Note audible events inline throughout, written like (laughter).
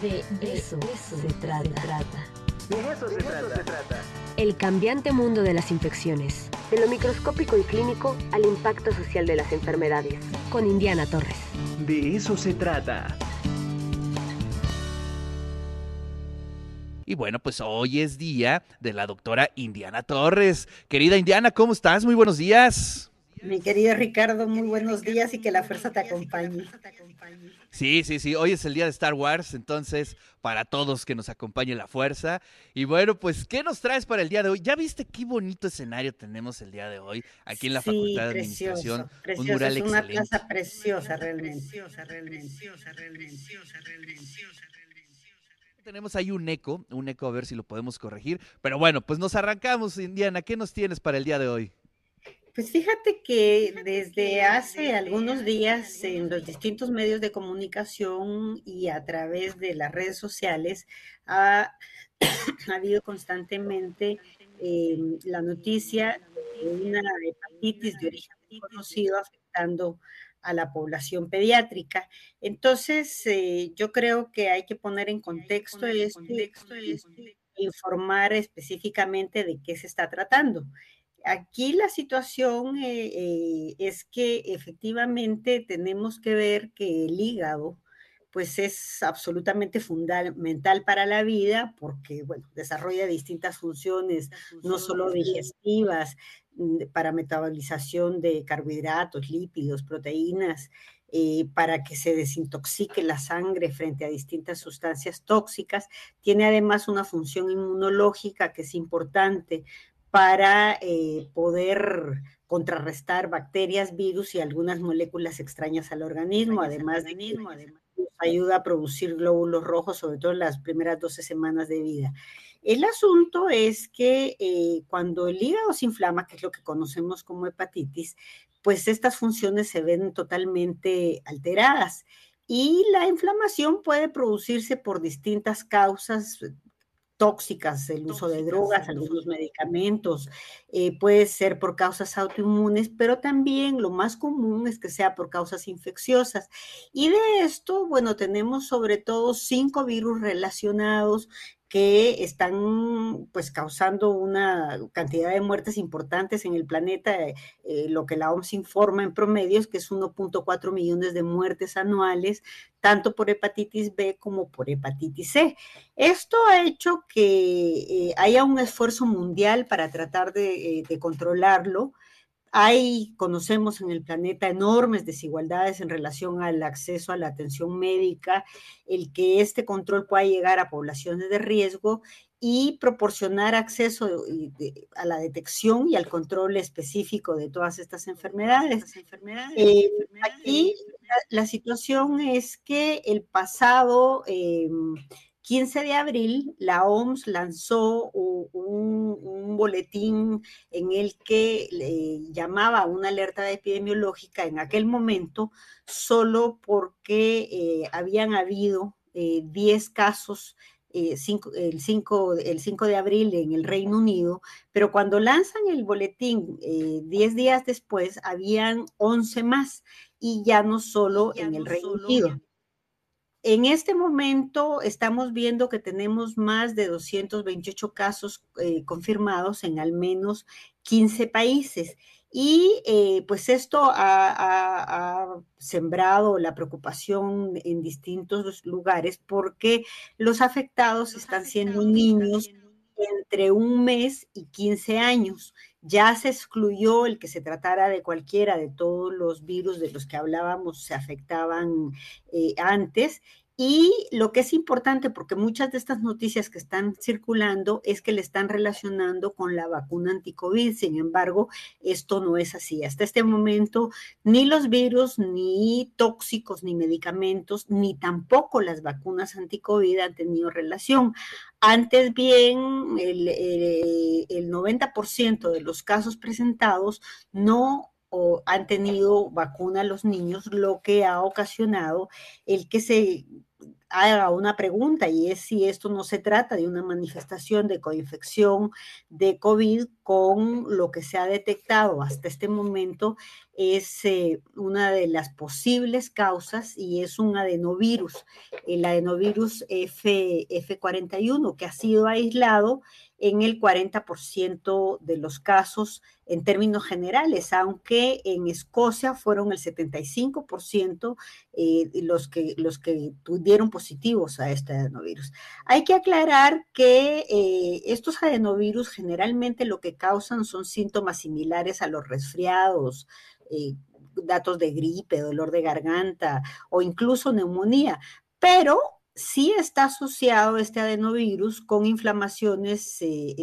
De eso, se, trata. De eso, se, trata. El cambiante mundo de las infecciones. De lo microscópico y clínico al impacto social de las enfermedades. Con Indiana Torres. De eso se trata. Y bueno, pues hoy es día de la doctora Indiana Torres. Querida Indiana, ¿cómo estás? Muy buenos días. Mi querido Ricardo, muy buenos días y que la fuerza te acompañe. Sí, sí, sí, hoy es el día de Star Wars, entonces para todos que nos acompañe la fuerza. Y bueno, pues, ¿qué nos traes para el día de hoy? ¿Ya viste qué bonito escenario tenemos el día de hoy aquí en la Facultad de Administración? un mural es una plaza preciosa realmente. Preciosa, realmente. Preciosa, realmente. Tenemos ahí un eco, un eco a ver si lo podemos corregir. Pero bueno, pues nos arrancamos, Indiana. ¿Qué nos tienes para el día de hoy? Pues fíjate que desde hace algunos días en los distintos medios de comunicación y a través de las redes sociales ha, (coughs) habido constantemente eh, la noticia de una hepatitis de origen conocido afectando a la población pediátrica. Entonces, eh, yo creo que hay que poner en contexto esto, e informar específicamente de qué se está tratando. Aquí la situación eh, eh, es que efectivamente tenemos que ver que el hígado pues es absolutamente fundamental para la vida porque, bueno, desarrolla distintas funciones, no solo digestivas, mm, para metabolización de carbohidratos, lípidos, proteínas, eh, para que se desintoxique la sangre frente a distintas sustancias tóxicas. Tiene además una función inmunológica que es importante para eh, poder contrarrestar bacterias, virus y algunas moléculas extrañas al organismo, además de que ayuda a producir glóbulos rojos, sobre todo en las primeras 12 semanas de vida. El asunto es que eh, cuando el hígado se inflama, que es lo que conocemos como hepatitis, pues estas funciones se ven totalmente alteradas. Y la inflamación puede producirse por distintas causas, tóxicas, el uso de drogas, algunos medicamentos, eh, puede ser por causas autoinmunes, pero también lo más común es que sea por causas infecciosas. Y de esto, bueno, tenemos sobre todo cinco virus relacionados que están pues causando una cantidad de muertes importantes en el planeta, eh, lo que la OMS informa en promedio es que es 1.4 millones de muertes anuales, tanto por hepatitis B como por hepatitis C. Esto ha hecho que eh, haya un esfuerzo mundial para tratar eh, de controlarlo. Hay, conocemos en el planeta enormes desigualdades en relación al acceso a la atención médica, el que este control pueda llegar a poblaciones de riesgo y proporcionar acceso a la detección y al control específico de todas estas enfermedades. Eh, aquí la, situación es que el pasado... Em, 15 de abril, la OMS lanzó un, boletín en el que le llamaba una alerta epidemiológica en aquel momento, solo porque eh, habían habido 10 eh, casos eh, el, 5, el 5 de abril en el Reino Unido, pero cuando lanzan el boletín 10 días después, habían 11 más y ya no solo en el Reino Unido. En este momento estamos viendo que tenemos más de 228 casos eh, confirmados en al menos 15 países. Y eh, pues esto ha, sembrado la preocupación en distintos lugares porque los afectados están siendo niños entre un mes y 15 años. Ya se excluyó el que se tratara de cualquiera de todos los virus de los que hablábamos, se afectaban eh, antes y lo que es importante, porque muchas de estas noticias que están circulando es que le están relacionando con la vacuna anticovid. Sin embargo, esto no es así. Hasta este momento, ni los virus, ni tóxicos, ni medicamentos, ni tampoco las vacunas anticovid han tenido relación. Antes bien, el, el 90% de los casos presentados no o han tenido vacuna los niños, lo que ha ocasionado el que se haga una pregunta y es si esto no se trata de una manifestación de coinfección de COVID con lo que se ha detectado hasta este momento es eh, una de las posibles causas y es un adenovirus, el adenovirus F, F41, que ha sido aislado en el 40% de los casos en términos generales, aunque en Escocia fueron el 75% eh, los, que, los que tuvieron positivos a este adenovirus. Hay que aclarar que eh, estos adenovirus generalmente lo que causan son síntomas similares a los resfriados, eh, datos de gripe, dolor de garganta o incluso neumonía, pero sí está asociado este adenovirus con inflamaciones eh,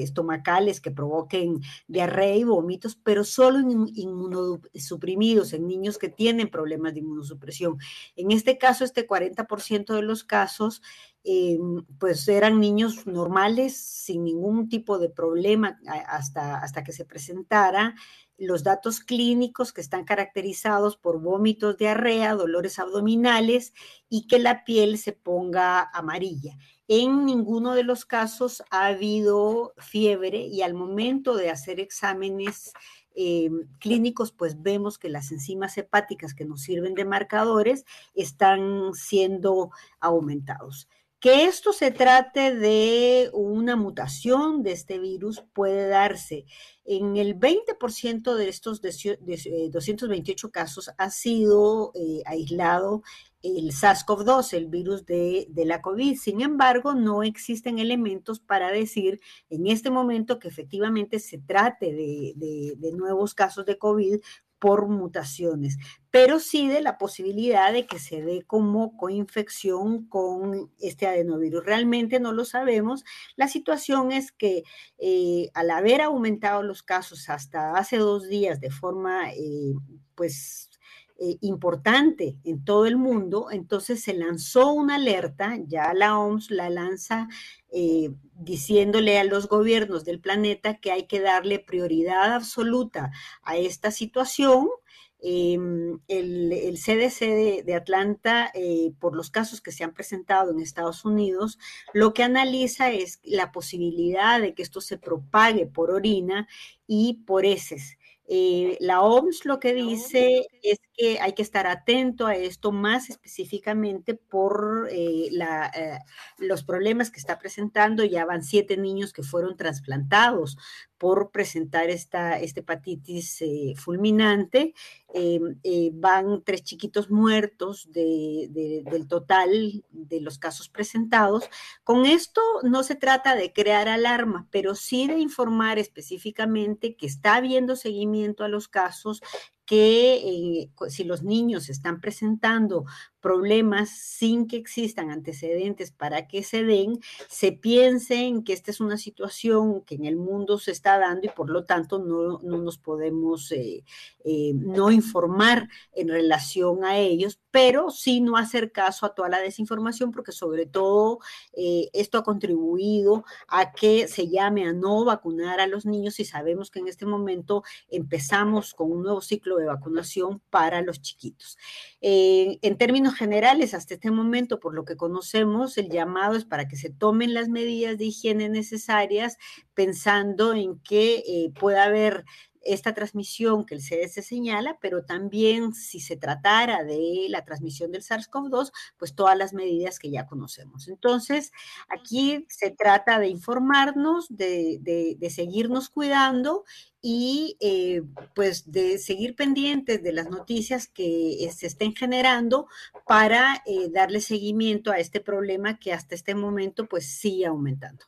estomacales que provoquen diarrea y vómitos, pero solo en inmunosuprimidos, en niños que tienen problemas de inmunosupresión. En este caso, este 40% de los casos, eh, pues eran niños normales, sin ningún tipo de problema hasta, hasta que se presentara los datos clínicos que están caracterizados por vómitos, diarrea, dolores abdominales y que la piel se ponga amarilla. En ninguno de los casos ha habido fiebre y al momento de hacer exámenes eh, clínicos, pues vemos que las enzimas hepáticas que nos sirven de marcadores están siendo aumentados. Que esto se trate de una mutación de este virus puede darse. En el 20% de estos 228 eh, casos ha sido eh, aislado el SARS-CoV-2, el virus de, la COVID. Sin embargo, no existen elementos para decir en este momento que efectivamente se trate de, de nuevos casos de COVID por mutaciones, pero sí de la posibilidad de que se dé como coinfección con este adenovirus. Realmente no lo sabemos. La situación es que eh, al haber aumentado los casos hasta hace dos días de forma, eh, pues, eh, importante en todo el mundo, entonces se lanzó una alerta, ya la OMS la lanza diciéndole a los gobiernos del planeta que hay que darle prioridad absoluta a esta situación. Em, el, CDC de, Atlanta, eh, por los casos que se han presentado en Estados Unidos, lo que analiza es la posibilidad de que esto se propague por orina y por heces. Eh, la OMS lo que dice es que hay que estar atento a esto más específicamente por eh, eh, los problemas que está presentando. Ya van siete niños que fueron trasplantados por presentar esta, hepatitis fulminante. van tres chiquitos muertos del total de los casos presentados. Con esto no se trata de crear alarma, pero sí de informar específicamente que está habiendo seguimiento a los casos que eh, si los niños están presentando problemas sin que existan antecedentes para que se den, se piense en que esta es una situación que en el mundo se está dando y por lo tanto no, nos podemos eh, eh, no informar en relación a ellos, pero sí no hacer caso a toda la desinformación porque sobre todo esto ha contribuido a que se llame a no vacunar a los niños y sabemos que en este momento empezamos con un nuevo ciclo de vacunación para los chiquitos. Eh, en términos generales, hasta este momento, por lo que conocemos, el llamado es para que se tomen las medidas de higiene necesarias, pensando en que eh, pueda haber esta transmisión que el CDC señala, pero también si se tratara de la transmisión del SARS-CoV-2, pues todas las medidas que ya conocemos. Entonces, aquí se trata de informarnos, de, de seguirnos cuidando y eh, pues de seguir pendientes de las noticias que eh, se estén generando para eh, darle seguimiento a este problema que hasta este momento pues sigue aumentando.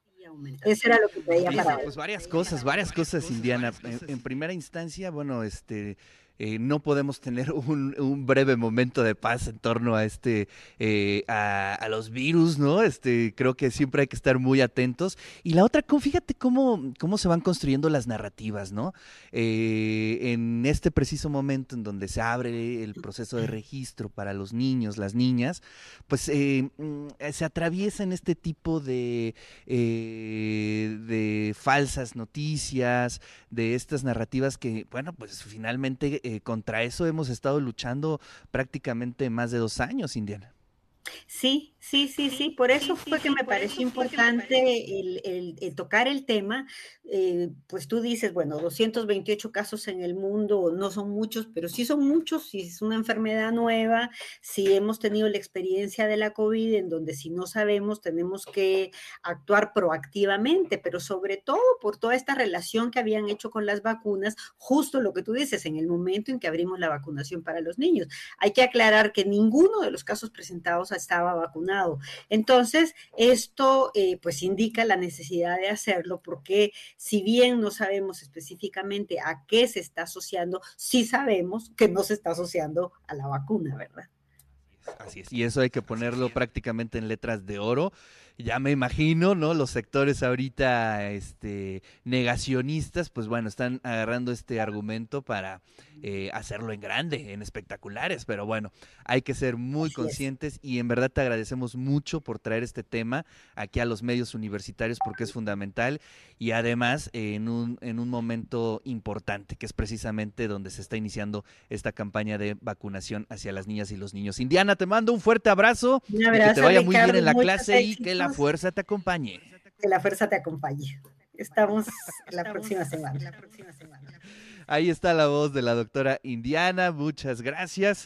Eso era lo que veía para Pues varias cosas, varias cosas, Indiana. en primera instancia, bueno, este eh, no podemos tener (laughs) un, breve momento de paz en torno a este eh, a, los virus, ¿no? Este, creo que siempre hay que estar muy atentos. Y la otra, fíjate cómo, cómo se van construyendo las narrativas, ¿no? Eh, en este preciso momento en donde se abre el proceso de registro para los niños, las niñas, pues mm, se atraviesan este tipo de, de falsas noticias, de estas narrativas que, bueno, pues finalmente eh, contra eso hemos estado luchando prácticamente más de dos años, Indiana. Sí, sí, sí, sí. Por eso fue que me pareció importante el, tocar el tema. Eh, pues tú dices, bueno, 228 casos en el mundo no son muchos, pero sí son muchos, si es una enfermedad nueva, si hemos tenido la experiencia de la COVID, en donde si no sabemos tenemos que actuar proactivamente, pero sobre todo por toda esta relación que habían hecho con las vacunas, justo lo que tú dices, en el momento en que abrimos la vacunación para los niños. Hay que aclarar que ninguno de los casos presentados estaba vacunado. Entonces, esto eh, pues indica la necesidad de hacerlo porque si bien no sabemos específicamente a qué se está asociando, sí sabemos que no se está asociando a la vacuna, ¿verdad? Así es, y eso hay que ponerlo prácticamente en letras de oro ya me imagino, ¿no? Los sectores ahorita este, negacionistas, pues bueno, están agarrando este argumento para eh, hacerlo en grande, en espectaculares, pero bueno, hay que ser muy conscientes y en verdad te agradecemos mucho por traer este tema aquí a los medios universitarios porque es fundamental y además en, un, en un momento importante, que es precisamente donde se está iniciando esta campaña de vacunación hacia las niñas y los niños. Indiana, te mando un fuerte abrazo, que te vaya muy bien en la clase y que la la fuerza te acompañe. Que la fuerza te acompañe. Estamos la próxima semana. Ahí está la voz de la doctora Indiana. Muchas gracias.